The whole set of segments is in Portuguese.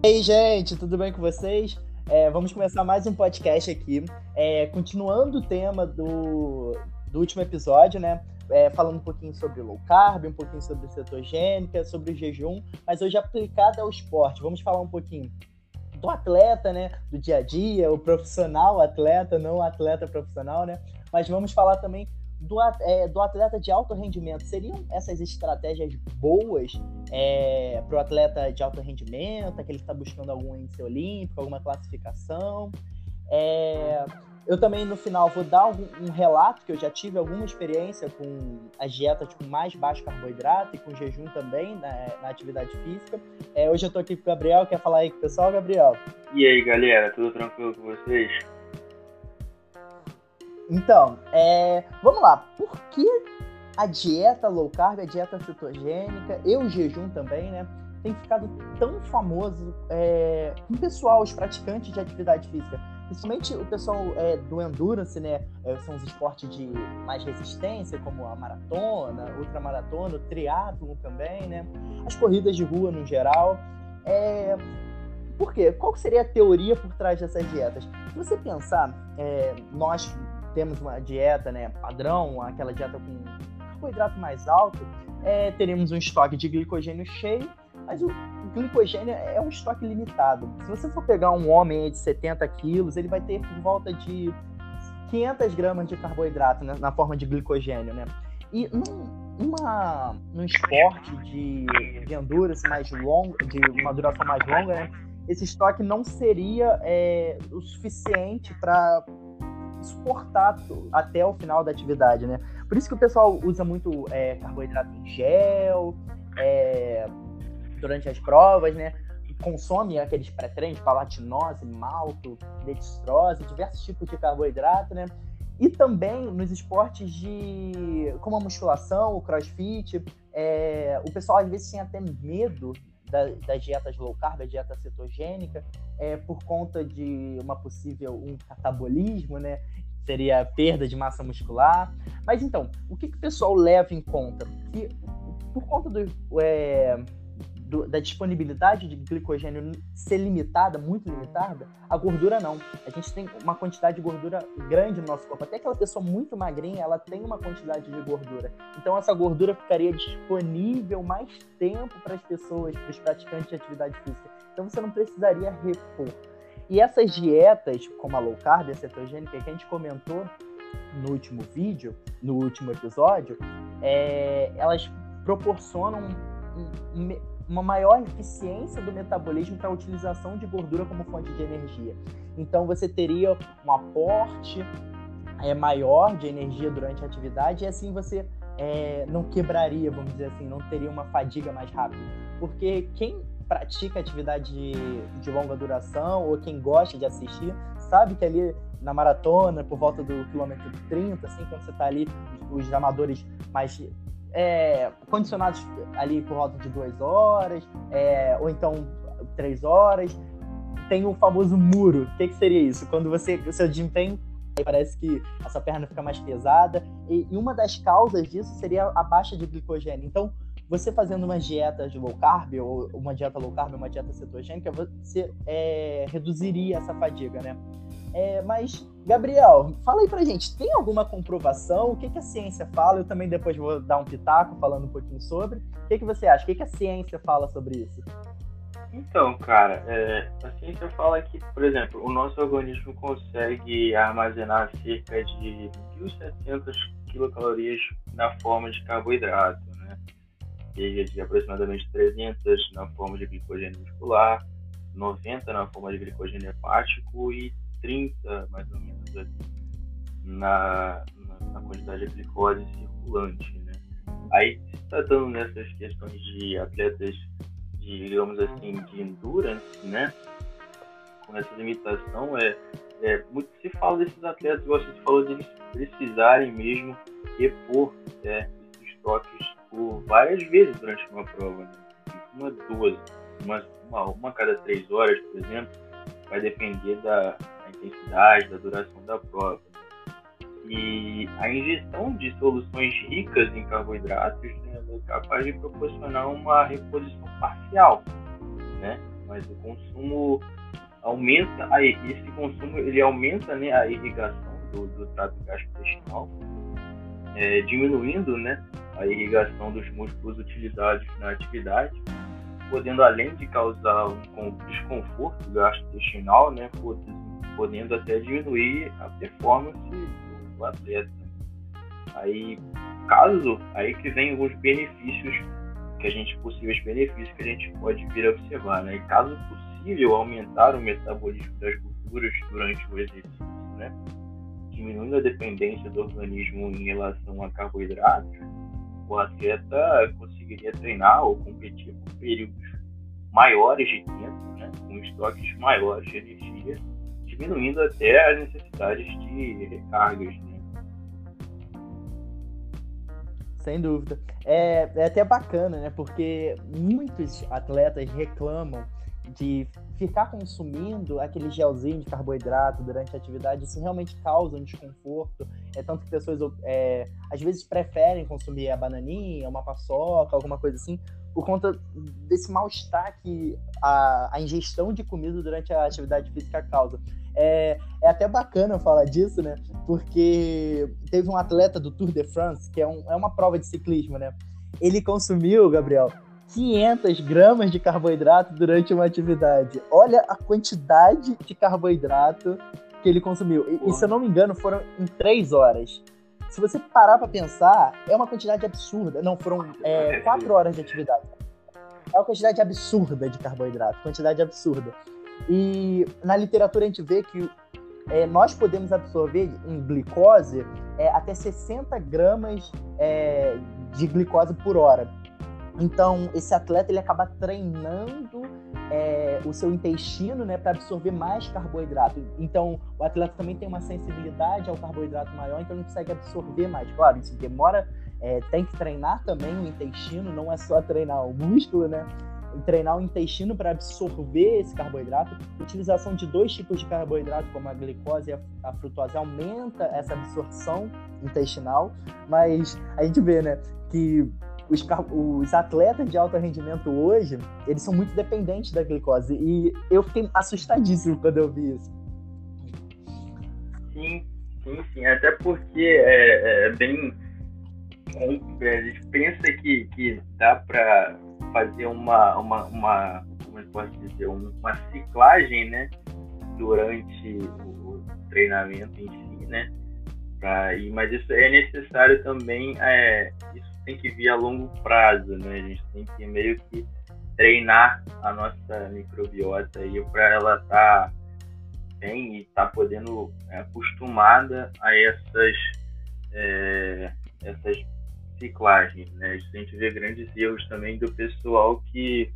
E aí, gente, tudo bem com vocês? É, vamos começar mais um podcast aqui, é, continuando o tema do, do último episódio, né? É, falando um pouquinho sobre low carb, um pouquinho sobre cetogênica, sobre o jejum, mas hoje aplicado ao esporte. Vamos falar um pouquinho do atleta, né? Do dia a dia, o profissional atleta, não atleta profissional, né? Mas vamos falar também do, é, do atleta de alto rendimento. Seriam essas estratégias boas é, para o atleta de alto rendimento, aquele que está buscando algum índice olímpico, alguma classificação? É, eu também, no final, vou dar um, relato que eu já tive alguma experiência com as dietas com mais baixo carboidrato e com jejum também na, na atividade física. É, hoje eu estou aqui com o Gabriel. Quer falar aí com o pessoal, Gabriel? E aí, galera? Tudo tranquilo com vocês? Então, é, vamos lá. Por que a dieta low carb, a dieta cetogênica e o jejum também, né? Tem ficado tão famoso é, com o pessoal, os praticantes de atividade física. Principalmente o pessoal é, do endurance, né? É, são os esportes de mais resistência, como a maratona, ultramaratona, o triatlo também, né? As corridas de rua no geral. É, por quê? Qual seria a teoria por trás dessas dietas? Se você pensar, é, nós temos uma dieta né, padrão, aquela dieta com carboidrato mais alto, é, teremos um estoque de glicogênio cheio, mas o glicogênio é um estoque limitado. Se você for pegar um homem de 70 quilos, ele vai ter por volta de 500 gramas de carboidrato né, na forma de glicogênio, né? E num, uma, num esporte de, de endurance mais longo, de uma duração mais longa, né, esse estoque não seria é, o suficiente para suportar até o final da atividade, né? Por isso que o pessoal usa muito é, carboidrato em gel é, durante as provas, né? Consome aqueles pré-treinos, palatinose, malto, dextrose, diversos tipos de carboidrato, né? E também nos esportes de como a musculação, o crossfit, é, o pessoal às vezes tem até medo da, das dietas low carb, a dieta cetogênica, é, por conta de uma possível um catabolismo, né? Seria perda de massa muscular. Mas então, o que, que o pessoal leva em conta? Que por conta do, é, do, da disponibilidade de glicogênio ser limitada, muito limitada, a gordura não. A gente tem uma quantidade de gordura grande no nosso corpo. Até aquela pessoa muito magrinha, ela tem uma quantidade de gordura. Então essa gordura ficaria disponível mais tempo para as pessoas, para os praticantes de atividade física. Então você não precisaria repor. E essas dietas, como a low carb, a cetogênica, que a gente comentou no último vídeo, no último episódio, é, elas proporcionam uma maior eficiência do metabolismo para a utilização de gordura como fonte de energia. Então você teria um aporte é, maior de energia durante a atividade e assim você é, não quebraria, vamos dizer assim, não teria uma fadiga mais rápida. Porque quem pratica atividade de, de longa duração ou quem gosta de assistir, sabe que ali na maratona, por volta do quilômetro 30, assim, quando você está ali, os amadores mais é, condicionados ali por volta de duas horas, é, ou então três horas. Tem o famoso muro. O que, que seria isso? Quando você, o seu desempenho parece que a sua perna fica mais pesada. E, e, uma das causas disso seria a baixa de glicogênio. Então, você fazendo uma dieta de low carb, ou uma dieta low carb, uma dieta cetogênica, você é, reduziria essa fadiga, né? É, mas, Gabriel, fala aí pra gente, tem alguma comprovação? O que, que a ciência fala? Eu também depois vou dar um pitaco falando um pouquinho sobre. O que, que você acha? O que, que a ciência fala sobre isso? Então, cara, é, a ciência fala que, por exemplo, o nosso organismo consegue armazenar cerca de 1.700 quilocalorias na forma de carboidrato, né? Seja de aproximadamente 300 na forma de glicogênio muscular, 90 na forma de glicogênio hepático e 30, mais ou menos, ali, na, na, quantidade de glicose circulante, né? Aí, tratando nessas questões de atletas, de, digamos assim, de endurance, né? Com essa limitação, é, é, muito se fala desses atletas, igual você falou, de eles precisarem mesmo repor é, esses estoques por várias vezes durante uma prova, né? Uma, duas, uma, uma, uma cada três horas, por exemplo, vai depender da, intensidade, da duração da prova. E a ingestão de soluções ricas em carboidratos né, é capaz de proporcionar uma reposição parcial, né? mas o consumo aumenta, aí esse consumo ele aumenta né, a irrigação do, do trato gastrointestinal, é, diminuindo né, a irrigação dos músculos utilizados na atividade, podendo além de causar um desconforto gastrointestinal, né, até diminuir a performance do atleta. Aí, caso, aí que vem alguns benefícios que a gente possíveis benefícios que a gente pode vir a observar, né? E caso possível aumentar o metabolismo das gorduras durante o exercício, né? Diminuindo a dependência do organismo em relação a carboidratos, o atleta conseguiria treinar ou competir por períodos maiores de tempo, né? Com estoques maiores de energia, diminuindo até as necessidades de recargas, né? Sem dúvida. É, é até bacana, né? Porque muitos atletas reclamam de ficar consumindo aquele gelzinho de carboidrato durante a atividade, isso realmente causa um desconforto. É tanto que pessoas é, às vezes preferem consumir a bananinha, uma paçoca, alguma coisa assim, por conta desse mal-estar que a, a, ingestão de comida durante a atividade física causa. É, é até bacana falar disso, né? Porque teve um atleta do Tour de France, que é, um, é uma prova de ciclismo, né? Ele consumiu, Gabriel, 500 gramas de carboidrato durante uma atividade. Olha a quantidade de carboidrato que ele consumiu. E, e se eu não me engano, foram em 3 horas. Se você parar para pensar, é uma quantidade absurda. Não, foram é, 4 horas de atividade. É uma quantidade absurda de carboidrato, quantidade absurda. E na literatura a gente vê que é, nós podemos absorver em glicose é, até 60 gramas é, de glicose por hora. Então, esse atleta ele acaba treinando é, o seu intestino né, para absorver mais carboidrato. Então, o atleta também tem uma sensibilidade ao carboidrato maior, então ele consegue absorver mais. Claro, isso demora, é, tem que treinar também o intestino, não é só treinar o músculo, né? treinar o intestino para absorver esse carboidrato. Utilização de dois tipos de carboidrato, como a glicose e a frutose, aumenta essa absorção intestinal, mas a gente vê, né, que os, os atletas de alto rendimento hoje, eles são muito dependentes da glicose. E eu fiquei assustadíssimo quando eu vi isso. Sim, sim, sim. Até porque é, é bem. É, a gente pensa que, que dá para fazer uma, uma, uma. Como eu posso dizer? Uma ciclagem, né? Durante o treinamento em si, né? Pra, mas isso é necessário também. É, tem que vir a longo prazo, né? A gente tem que meio que treinar a nossa microbiota aí para ela estar tá bem e estar tá podendo é, acostumada a essas é, essas ciclagens, né? A gente vê grandes erros também do pessoal que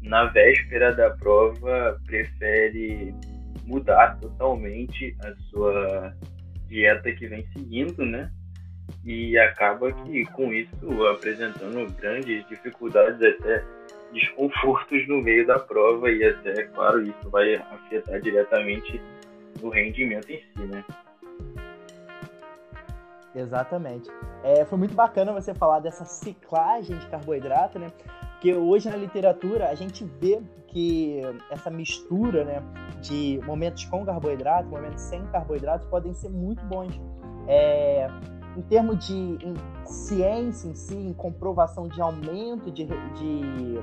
na véspera da prova prefere mudar totalmente a sua dieta que vem seguindo, né? E acaba que com isso apresentando grandes dificuldades até desconfortos no meio da prova e até claro isso vai afetar diretamente no rendimento em si, né? Exatamente. É, foi muito bacana você falar dessa ciclagem de carboidrato, né? Porque hoje na literatura a gente vê que essa mistura, né, de momentos com carboidrato, momentos sem carboidrato podem ser muito bons. É, em termos de em ciência em si, em comprovação de aumento de, de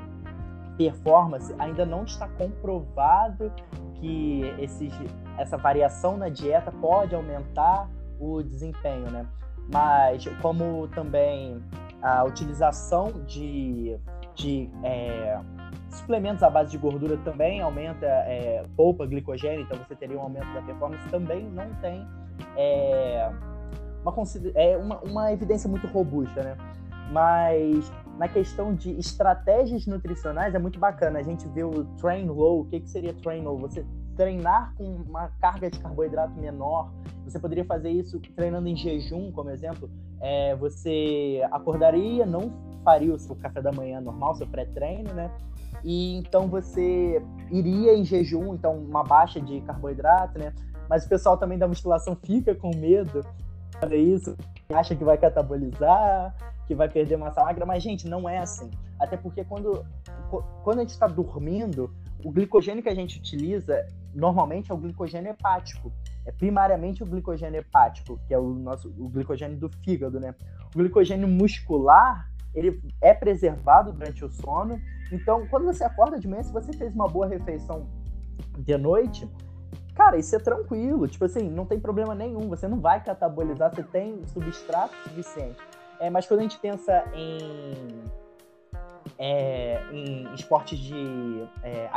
performance, ainda não está comprovado que esses, essa variação na dieta pode aumentar o desempenho, né? Mas como também a utilização de, de é, suplementos à base de gordura também aumenta, é, poupa glicogênio, então você teria um aumento da performance, também não tem é, uma, é uma, uma evidência muito robusta, né? Mas na questão de estratégias nutricionais é muito bacana. A gente vê o train low. O que, que seria train low? Você treinar com uma carga de carboidrato menor. Você poderia fazer isso treinando em jejum, como exemplo. É, você acordaria, não faria o seu café da manhã normal, seu pré-treino, né? E então você iria em jejum, então uma baixa de carboidrato, né? Mas o pessoal também da musculação fica com medo fazer isso, acha que vai catabolizar, que vai perder massa magra, mas, gente, não é assim. Até porque quando, quando a gente está dormindo, O glicogênio que a gente utiliza normalmente é o glicogênio hepático. É primariamente o glicogênio hepático, que é o nosso o glicogênio do fígado, né? O glicogênio muscular, ele é preservado durante o sono. Então, quando você acorda de manhã, se você fez uma boa refeição de noite, cara, isso é tranquilo. Tipo assim, não tem problema nenhum. Você não vai catabolizar, você tem substrato suficiente. É, mas quando a gente pensa em, é, em esportes de é,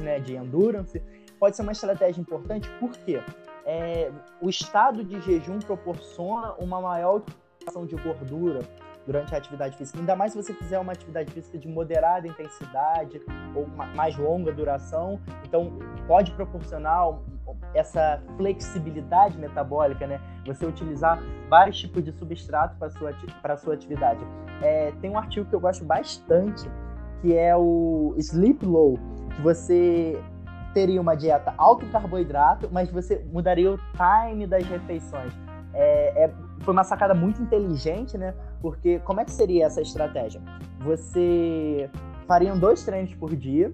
né, de endurance, pode ser uma estratégia importante, porque é, o estado de jejum proporciona uma maior utilização de gordura durante a atividade física. Ainda mais se você fizer uma atividade física de moderada intensidade ou mais longa duração. Então, pode proporcionar essa flexibilidade metabólica, né? Você utilizar vários tipos de substrato para sua para sua atividade. É, tem um artigo que eu gosto bastante que é o Sleep Low, que você teria uma dieta alto em carboidrato, mas você mudaria o time das refeições. É, é, foi uma sacada muito inteligente, né? Porque como é que seria essa estratégia? Você faria dois treinos por dia,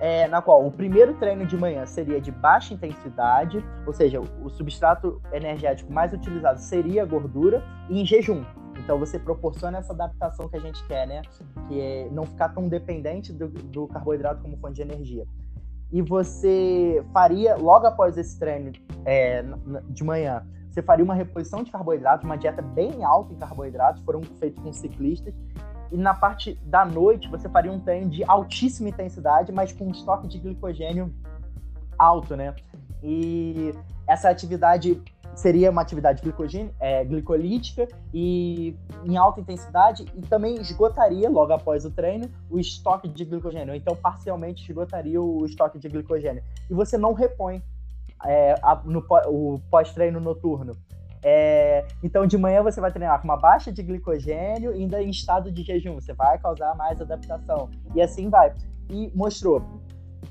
é, na qual o primeiro treino de manhã seria de baixa intensidade, ou seja, o substrato energético mais utilizado seria a gordura, e em jejum. Então você proporciona essa adaptação que a gente quer, né? Que é não ficar tão dependente do, do carboidrato como fonte de energia. E você faria, logo após esse treino é, de manhã, você faria uma reposição de carboidratos, uma dieta bem alta em carboidratos, foram feitos com ciclistas, e na parte da noite você faria um treino de altíssima intensidade, mas com um estoque de glicogênio alto, né? E essa atividade seria uma atividade é, glicolítica e em alta intensidade e também esgotaria logo após o treino o estoque de glicogênio, então parcialmente esgotaria o estoque de glicogênio e você não repõe é, a, no, o pós-treino noturno. É, então, de manhã você vai treinar com uma baixa de glicogênio, ainda em estado de jejum, você vai causar mais adaptação. E assim vai. E mostrou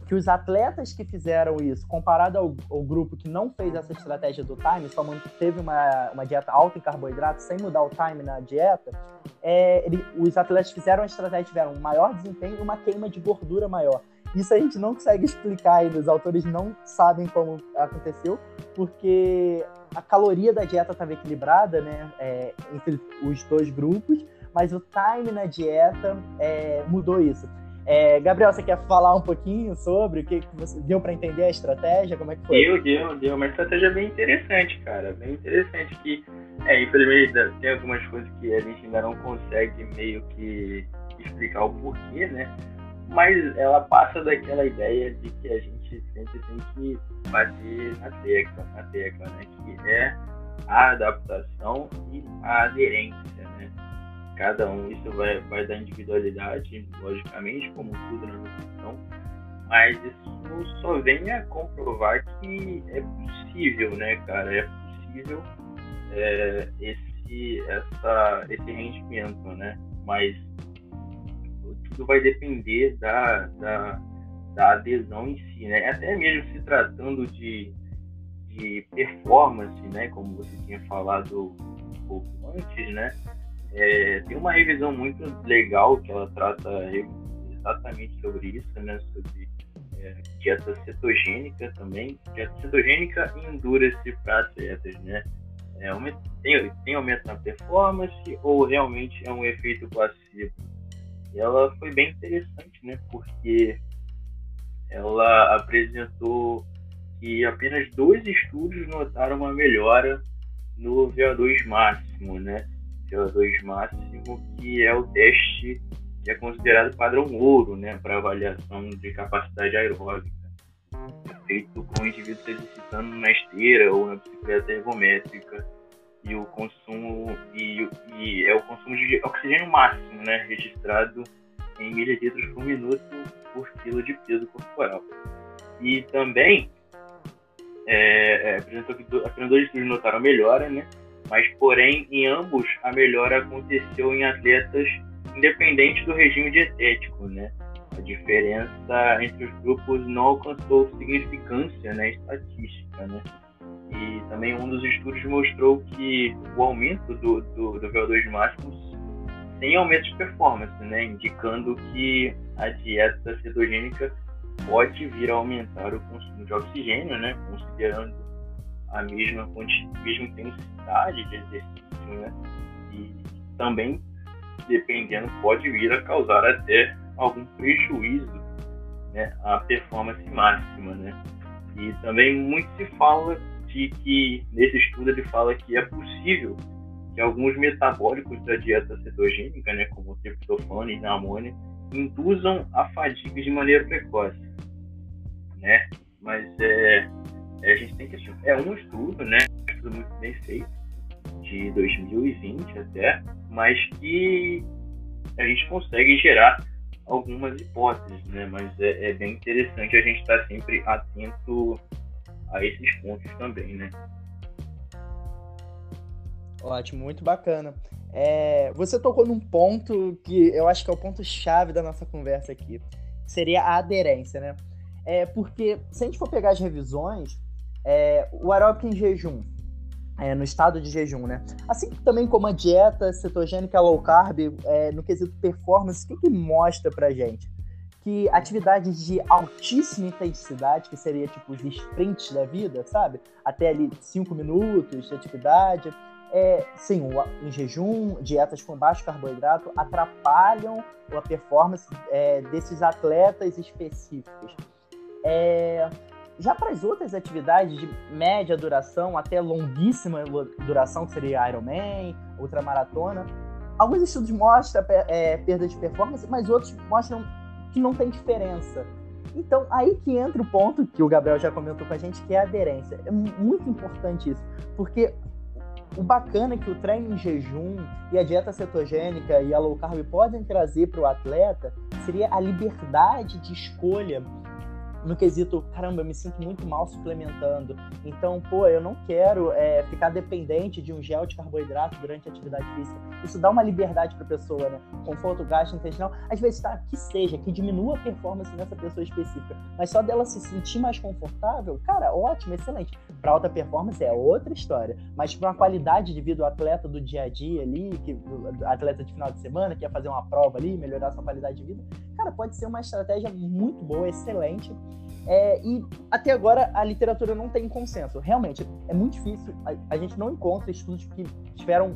que os atletas que fizeram isso, comparado ao, ao, grupo que não fez essa estratégia do time, só teve uma, uma dieta alta em carboidrato, sem mudar o time na dieta, é, ele, os atletas fizeram a estratégia, tiveram um maior desempenho e uma queima de gordura maior. Isso a gente não consegue explicar ainda, os autores não sabem como aconteceu, porque a caloria da dieta estava equilibrada, né, é, entre os dois grupos, mas o time na dieta é, mudou isso. É, Gabriel, você quer falar um pouquinho sobre o que, que você deu para entender a estratégia? Como é que foi? Deu, deu, deu. Uma estratégia bem interessante, cara. Bem interessante. Que, é, infelizmente, tem algumas coisas que a gente ainda não consegue meio que explicar o porquê, né? Mas ela passa daquela ideia de que a gente sempre tem que bater na tecla, na tecla, né? Que é a adaptação e a aderência, né? Cada um, isso vai, vai dar individualidade, logicamente, como tudo na nutrição, mas isso só vem a comprovar que é possível, né, cara? É possível é, esse, essa, esse rendimento, né? Mas tudo vai depender da, da, da adesão em si, né? Até mesmo se tratando de, de performance, né? Como você tinha falado um pouco antes, né? É, tem uma revisão muito legal que ela trata exatamente sobre isso, né? Sobre é, dieta cetogênica também, dieta cetogênica e endurance para atletas, né? É, tem, tem aumento na performance ou realmente é um efeito placebo? Ela foi bem interessante, né? Porque ela apresentou que apenas dois estudos notaram uma melhora no VO2 máximo, né? VO2 máximo, que é o teste que é considerado padrão ouro, né, para avaliação de capacidade aeróbica. Feito com indivíduos exercitando na esteira ou na bicicleta ergométrica e o consumo e, e é o consumo de oxigênio máximo, né, registrado em mililitros por minuto por quilo de peso corporal. E também é, é, apresentou que dois estudos notaram melhora, né? Mas porém em ambos a melhora aconteceu em atletas independente do regime dietético, né? A diferença entre os grupos não alcançou significância, né, estatística, né? E também um dos estudos mostrou que o aumento do, do, do VO2 máximo sem aumento de performance, né? Indicando que a dieta cetogênica pode vir a aumentar o consumo de oxigênio, né? Considerando a mesma, mesma intensidade de exercício, né? E também, dependendo, pode vir a causar até algum prejuízo né, à performance máxima, né? E também muito se fala que, nesse estudo ele fala que é possível que alguns metabólicos da dieta cetogênica, né, como o triptofano e a amônia, induzam a fadiga de maneira precoce, né? Mas é, é, a gente tem que é um estudo, né? Um estudo muito bem feito de 2020 até, mas que a gente consegue gerar algumas hipóteses, né? Mas é, é bem interessante a gente estar tá sempre atento a esses pontos também, né? Ótimo, muito bacana. É, você tocou num ponto que eu acho que é o ponto chave da nossa conversa aqui, seria a aderência, né? É, porque se a gente for pegar as revisões, é, o aeróbico em jejum, é, no estado de jejum, né? Assim também como a dieta cetogênica low carb, é, no quesito performance, o que, que mostra pra gente? Que atividades de altíssima intensidade, que seria tipo os sprints da vida, sabe? Até ali 5 minutos de atividade, é, sim, em jejum, dietas com baixo carboidrato atrapalham a performance é, desses atletas específicos. É, já para as outras atividades de média duração até longuíssima duração, que seria Ironman, ultramaratona, alguns estudos mostram é, perda de performance, mas outros mostram que não tem diferença. Então, aí que entra o ponto que o Gabriel já comentou com a gente, que é a aderência. É muito importante isso, porque o bacana é que o treino em jejum e a dieta cetogênica e a low carb podem trazer para o atleta seria a liberdade de escolha no quesito, caramba, eu me sinto muito mal suplementando. Então, pô, eu não quero é, ficar dependente de um gel de carboidrato durante a atividade física. Isso dá uma liberdade para a pessoa, né? Conforto gastrointestinal, às vezes tá, que seja, que diminua a performance nessa pessoa específica. Mas só dela se sentir mais confortável, cara, ótimo, excelente. Para alta performance é outra história. Mas para uma qualidade de vida do atleta do dia a dia ali, que, atleta de final de semana, que quer fazer uma prova ali, melhorar sua qualidade de vida, cara, pode ser uma estratégia muito boa, excelente. É, e até agora a literatura não tem consenso. Realmente, é muito difícil. A, a gente não encontra estudos que tiveram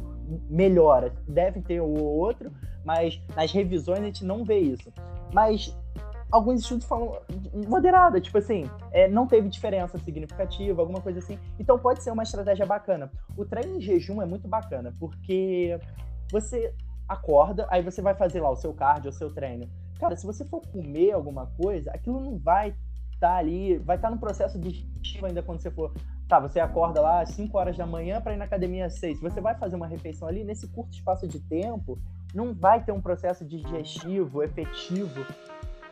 melhora. Deve ter o outro, mas nas revisões a gente não vê isso. Mas alguns estudos falam moderada, tipo assim, é, não teve diferença significativa, alguma coisa assim. Então pode ser uma estratégia bacana. O treino em jejum é muito bacana, porque você acorda, aí você vai fazer lá o seu cardio, o seu treino. Cara, se você for comer alguma coisa, aquilo não vai estar tá ali, vai estar tá no processo digestivo ainda quando você for. Tá, você acorda lá às 5 horas da manhã para ir na academia às 6. Você vai fazer uma refeição ali, nesse curto espaço de tempo, não vai ter um processo digestivo efetivo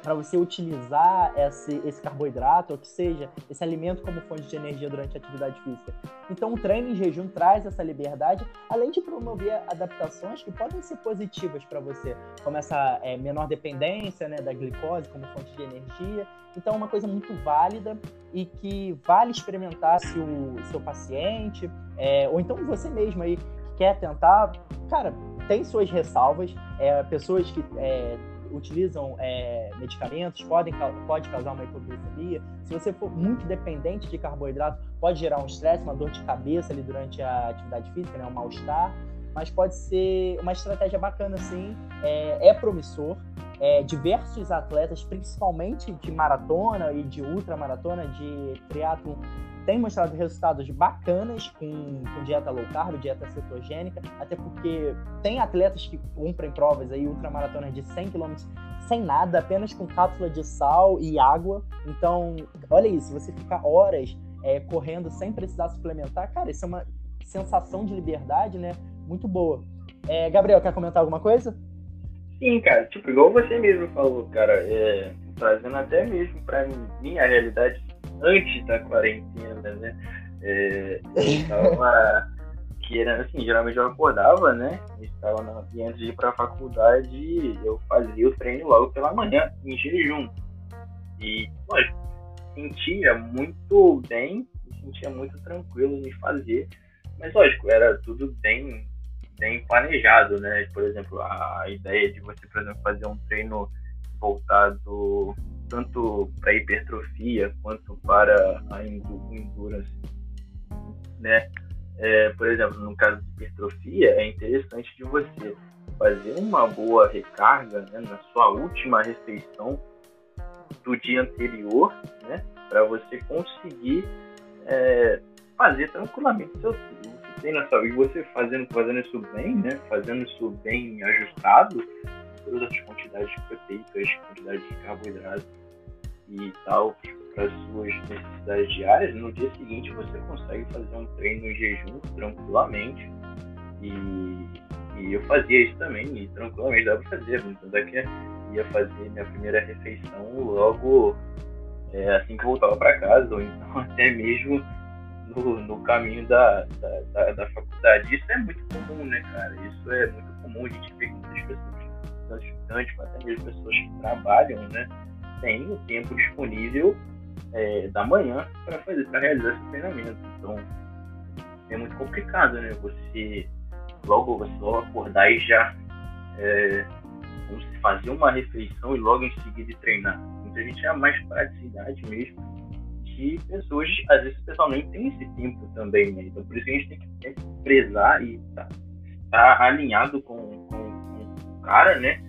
para você utilizar esse, esse carboidrato, ou que seja, esse alimento como fonte de energia durante a atividade física. Então, o treino em jejum traz essa liberdade, além de promover adaptações que podem ser positivas para você, como essa é, menor dependência né, da glicose como fonte de energia. Então, é uma coisa muito válida e que vale experimentar se o seu paciente, é, ou então você mesmo aí, que quer tentar, cara, tem suas ressalvas, é, pessoas que é, utilizam é, medicamentos, podem, pode causar uma hipoglicemia. Se você for muito dependente de carboidrato, pode gerar um estresse, uma dor de cabeça ali durante a atividade física, né, um mal-estar. Mas pode ser uma estratégia bacana, sim. É, é promissor. É, diversos atletas, principalmente de maratona e de ultramaratona, de triatlo, tem mostrado resultados bacanas com, com, dieta low carb, dieta cetogênica, até porque tem atletas que cumprem provas aí, ultramaratonas de 100 km sem nada, apenas com cápsula de sal e água. Então, olha isso, você ficar horas é, correndo sem precisar suplementar, cara, isso é uma sensação de liberdade, né? Muito boa. É, Gabriel, quer comentar alguma coisa? Sim, cara, tipo, igual você mesmo falou, cara, é, trazendo até mesmo pra minha realidade antes da quarentena, né? É, querendo, assim, geralmente eu acordava, né? Estava na, e antes de ir para a faculdade, eu fazia o treino logo pela manhã, em jejum. E, lógico, sentia muito bem, sentia muito tranquilo de fazer, mas, lógico, era tudo bem, bem planejado, né? Por exemplo, a ideia de você, por exemplo, fazer um treino voltado tanto para hipertrofia quanto para a endurance, né? É, por exemplo, no caso de hipertrofia, é interessante de você fazer uma boa recarga né, na sua última refeição do dia anterior, né, para você conseguir é, fazer tranquilamente seu treino saúde. Você fazendo, fazendo isso bem, né, fazendo isso bem ajustado, todas as quantidades proteicas, quantidades de carboidratos e tal, para suas necessidades diárias, no dia seguinte você consegue fazer um treino em jejum tranquilamente. E, e eu fazia isso também, e tranquilamente dava para fazer. Tanto é que ia fazer minha primeira refeição logo é, assim que voltava para casa, ou então até mesmo no, no caminho da, da, da, da, faculdade. Isso é muito comum, né, cara? Isso é muito comum. A gente vê que muitas pessoas, tanto estudantes, até mesmo pessoas que trabalham, né, têm o tempo disponível é, da manhã para fazer, para realizar esse treinamento. Então, é muito complicado, né? Você logo você logo acordar e já é, fazer uma refeição e logo em seguida treinar. Muita gente é mais praticidade mesmo que pessoas, às vezes o pessoal nem tem esse tempo também, né? Então por isso que a gente tem que, tem que prezar e tá, tá alinhado com, cara, né?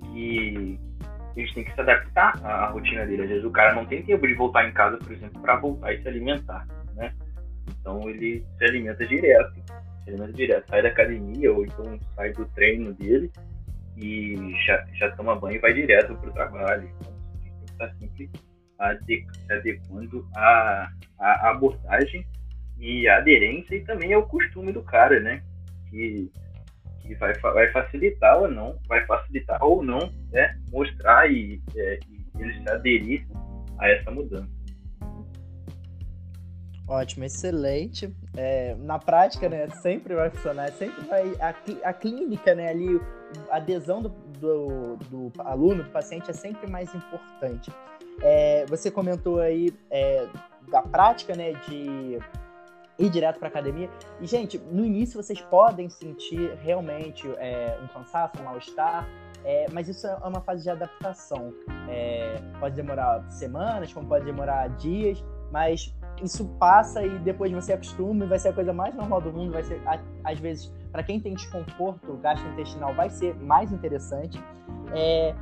A gente tem que se adaptar à rotina dele. Às vezes o cara não tem tempo de voltar em casa, por exemplo, para voltar e se alimentar, né? Então ele se alimenta direto, se alimenta direto, sai da academia ou então sai do treino dele e já, já toma banho e vai direto para o trabalho. Então a gente tem que estar sempre se adequando à, à abordagem e à aderência e também ao costume do cara, né? Que que vai, vai facilitar ou não, vai facilitar ou não, né, mostrar e, é, e ele se aderir a essa mudança. Ótimo, excelente. É, na prática, né, sempre vai funcionar, sempre vai. A, a clínica, né, ali, a adesão do, do, do, aluno, do paciente, é sempre mais importante. É, você comentou aí é, da prática, né, de ir direto para academia. E, gente, no início vocês podem sentir realmente é, um cansaço, um mal-estar, é, mas isso é uma fase de adaptação. É, pode demorar semanas, como pode demorar dias, mas isso passa e depois você acostuma e vai ser a coisa mais normal do mundo. Vai ser, às vezes, para quem tem desconforto gastrointestinal, vai ser mais interessante. É,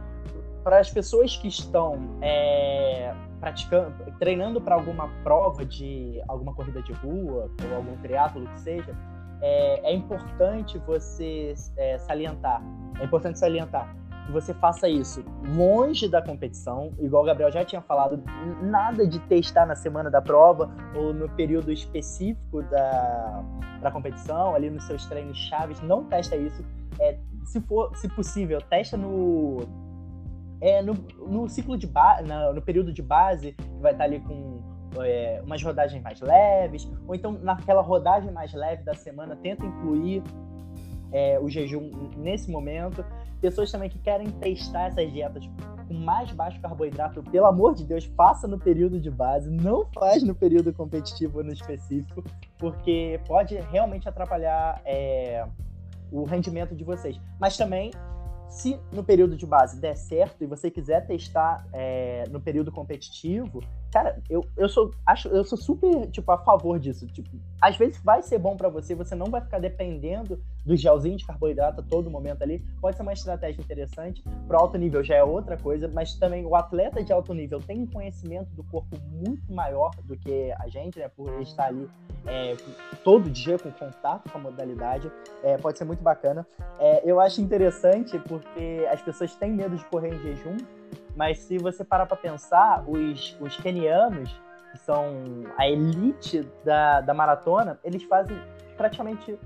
para as pessoas que estão é, praticando, treinando para alguma prova de alguma corrida de rua ou algum triatlo que seja, é, é importante você é, salientar, é importante salientar que você faça isso longe da competição, igual o Gabriel já tinha falado, nada de testar na semana da prova ou no período específico da, da competição, ali nos seus treinos chaves, não testa isso. É, se for, se possível, testa no é, no, no ciclo de base, no período de base, que vai estar ali com é, umas rodagens mais leves, ou então naquela rodagem mais leve da semana, tenta incluir é, o jejum nesse momento. Pessoas também que querem testar essas dietas com mais baixo carboidrato, pelo amor de Deus, faça no período de base, não faz no período competitivo no específico, porque pode realmente atrapalhar é, o rendimento de vocês. Mas também se no período de base der certo e você quiser testar é, no período competitivo, cara, eu, eu sou acho eu sou super tipo a favor disso. Tipo, às vezes vai ser bom para você, você não vai ficar dependendo do gelzinho de carboidrato a todo momento ali. Pode ser uma estratégia interessante. Para alto nível já é outra coisa, mas também o atleta de alto nível tem um conhecimento do corpo muito maior do que a gente, né? Por estar ali é, todo dia com contato com a modalidade. É, pode ser muito bacana. É, eu acho interessante porque as pessoas têm medo de correr em jejum, mas se você parar para pensar, os, os kenianos, que são a elite da, da maratona, eles fazem praticamente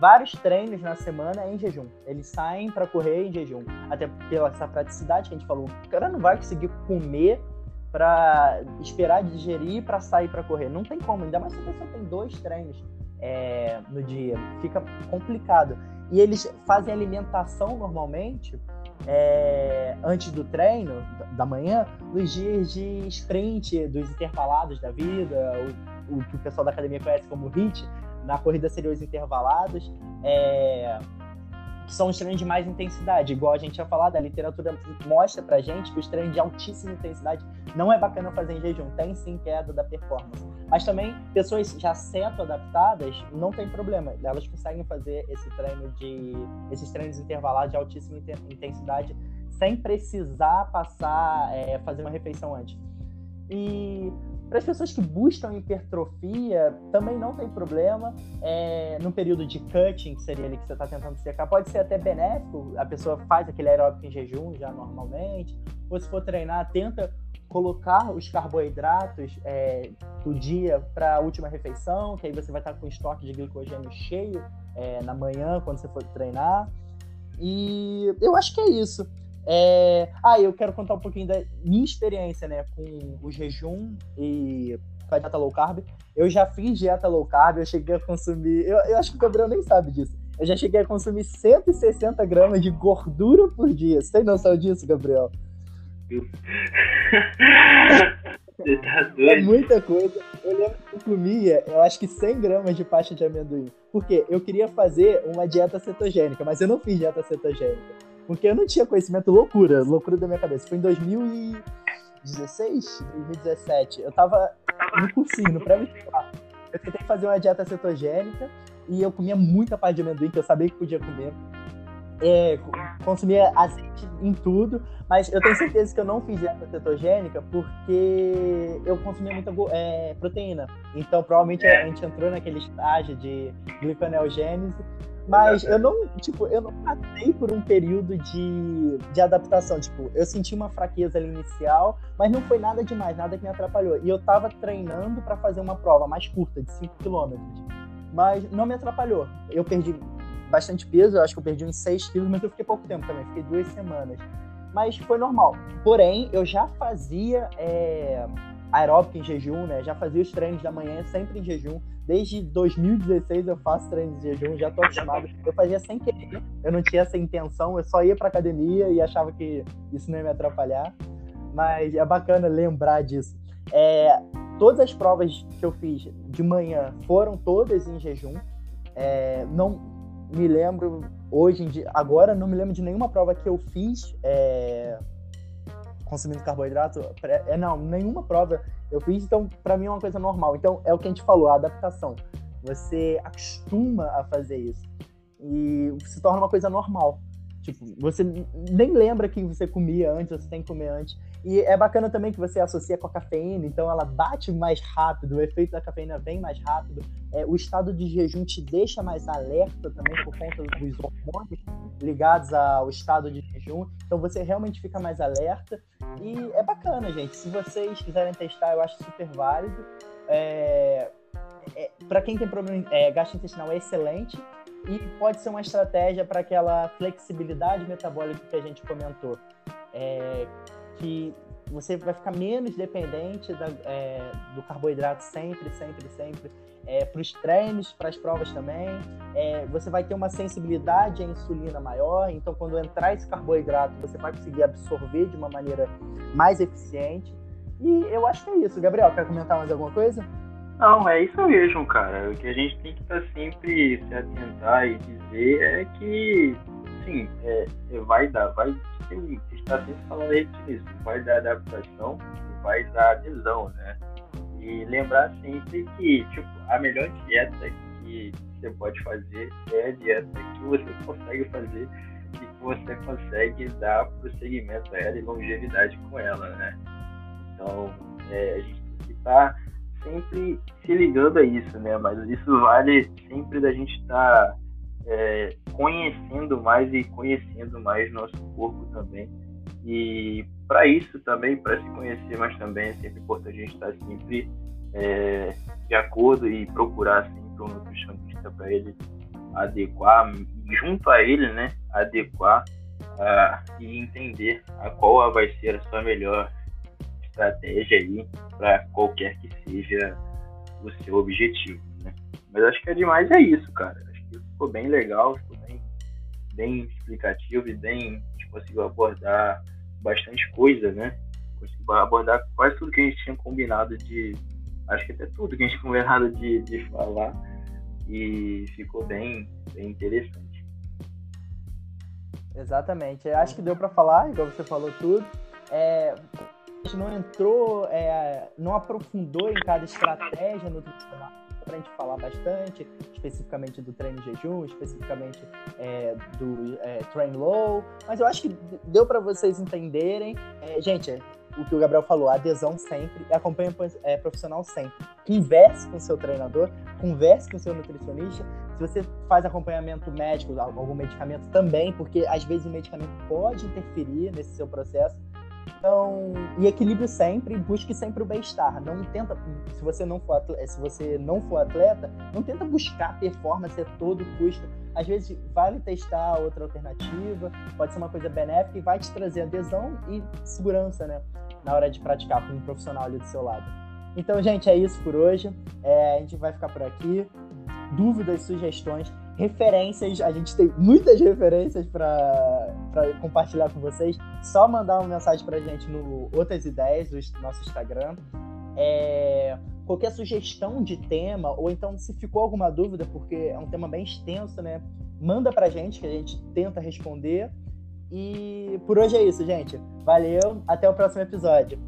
vários treinos na semana em jejum. Eles saem para correr em jejum. Até pela essa praticidade que a gente falou. O cara não vai conseguir comer para esperar digerir para sair para correr. Não tem como, ainda mais se a pessoa tem dois treinos é, no dia. Fica complicado. E eles fazem alimentação normalmente é, antes do treino, da manhã, nos dias de sprint, dos intervalados da vida, o, o que o pessoal da academia conhece como HIT, na corrida seriam os intervalados. É, que são os treinos de mais intensidade. Igual a gente tinha falado, a literatura mostra pra gente que os treinos de altíssima intensidade não é bacana fazer em jejum. Tem sim queda da performance. Mas também, pessoas já seto adaptadas, não tem problema. Elas conseguem fazer esse treino de. esses treinos intervalados de altíssima intensidade sem precisar passar, é, fazer uma refeição antes. E para as pessoas que buscam hipertrofia, também não tem problema. É, no período de cutting, que seria ali que você está tentando secar, pode ser até benéfico. A pessoa faz aquele aeróbico em jejum já normalmente. Ou se for treinar, tenta colocar os carboidratos é, do dia para a última refeição, que aí você vai estar com estoque de glicogênio cheio é, na manhã quando você for treinar. E eu acho que é isso. É... Ah, eu quero contar um pouquinho da minha experiência, né, com o jejum e com a dieta low carb. Eu já fiz dieta low carb, eu cheguei a consumir. Eu, eu acho que o Gabriel nem sabe disso. Eu já cheguei a consumir 160 gramas de gordura por dia. Você tem noção disso, Gabriel? Você tá doido? É muita coisa. Eu lembro que eu comia, eu acho que 100 gramas de pasta de amendoim. Por quê? Eu queria fazer uma dieta cetogênica, mas eu não fiz dieta cetogênica. Porque eu não tinha conhecimento, loucura, loucura da minha cabeça. Foi em 2016, 2017. Eu tava no cursinho, no pré-vestibular. Eu tentei fazer uma dieta cetogênica e eu comia muita pasta de amendoim, que eu sabia que podia comer. É, consumia azeite em tudo, mas eu tenho certeza que eu não fiz dieta cetogênica porque eu consumia muita é, proteína. Então, provavelmente a gente entrou naquele estágio de gliconeogênese mas eu não, tipo, eu não passei por um período de, de adaptação. Tipo, eu senti uma fraqueza ali inicial, mas não foi nada demais, nada que me atrapalhou. E eu tava treinando para fazer uma prova mais curta, de 5 km. Mas não me atrapalhou. Eu perdi bastante peso, eu acho que eu perdi uns 6 quilos, mas eu fiquei pouco tempo também, fiquei duas semanas. Mas foi normal. Porém, eu já fazia é, aeróbico em jejum, né? Já fazia os treinos da manhã sempre em jejum Desde 2016 eu faço treinos de jejum, já tô acostumado. Eu fazia sem querer, eu não tinha essa intenção, eu só ia pra academia e achava que isso não ia me atrapalhar. Mas é bacana lembrar disso. É, todas as provas que eu fiz de manhã foram todas em jejum. É, não me lembro hoje em dia, agora não me lembro de nenhuma prova que eu fiz é, consumindo carboidrato. É, não, nenhuma prova eu fiz, então para mim é uma coisa normal. Então é o que a gente falou, a adaptação. Você acostuma a fazer isso e se torna uma coisa normal. Tipo, você nem lembra que você comia antes, você tem que comer antes. E é bacana também que você associa com a cafeína, então ela bate mais rápido, o efeito da cafeína vem mais rápido. É, o estado de jejum te deixa mais alerta também por conta dos hormônios ligados ao estado de jejum. Então você realmente fica mais alerta. E é bacana, gente. Se vocês quiserem testar, eu acho super válido. É, é, para quem tem problema é, gastrointestinal é excelente e pode ser uma estratégia para aquela flexibilidade metabólica que a gente comentou, é, que você vai ficar menos dependente da, é, do carboidrato sempre, sempre, sempre. É, para os treinos, para as provas também. É, você vai ter uma sensibilidade à insulina maior, então quando entrar esse carboidrato, você vai conseguir absorver de uma maneira mais eficiente. E eu acho que é isso. Gabriel, quer comentar mais alguma coisa? Não, é isso mesmo, cara. O que a gente tem que estar tá sempre se atentar e dizer é que, sim, é, vai dar, vai está sempre falando isso, vai dar adaptação e vai dar adesão, né? E lembrar sempre que, tipo, a melhor dieta que você pode fazer é a dieta que você consegue fazer e que você consegue dar prosseguimento a ela e longevidade com ela, né? Então, é, a gente tem que estar tá sempre se ligando a isso, né? Mas isso vale sempre da gente estar tá, é, conhecendo mais e conhecendo mais nosso corpo também. E para isso também, para se conhecer mais também, é sempre importante a gente estar sempre é, de acordo e procurar sempre um nutricionista para ele adequar, junto a ele, né, adequar uh, e entender a qual vai ser a sua melhor estratégia aí para qualquer que seja o seu objetivo, né? Mas acho que é demais é isso, cara. Acho que ficou bem legal, ficou bem, bem explicativo e bem conseguiu abordar bastante coisa, né? Conseguiu abordar quase tudo que a gente tinha combinado de, acho que até tudo que a gente tinha combinado de, de falar e ficou bem, bem interessante. Exatamente. Eu acho que deu para falar, igual você falou tudo. É, a gente não entrou, é, não aprofundou em cada estratégia nutricional para a gente falar bastante, especificamente do treino jejum, especificamente é, do é, train low, mas eu acho que deu para vocês entenderem. É, gente, o que o Gabriel falou, adesão sempre acompanha é, profissional sempre. Converse com o seu treinador, converse com o seu nutricionista. Se você faz acompanhamento médico, algum medicamento também, porque às vezes o medicamento pode interferir nesse seu processo. Então, e equilíbrio sempre, busque sempre o bem-estar. Não tenta, se você não for atleta, se você não for atleta, não tenta buscar performance a todo custo. Às vezes vale testar outra alternativa, pode ser uma coisa benéfica e vai te trazer adesão e segurança, né, na hora de praticar com um profissional ali do seu lado. Então, gente, é isso por hoje. É, a gente vai ficar por aqui. Dúvidas, sugestões, referências, a gente tem muitas referências para compartilhar com vocês. Só mandar uma mensagem para a gente no Outras Ideias, do nosso Instagram. É, qualquer sugestão de tema, ou então se ficou alguma dúvida, porque é um tema bem extenso, né? Manda para a gente que a gente tenta responder. E por hoje é isso, gente. Valeu, até o próximo episódio.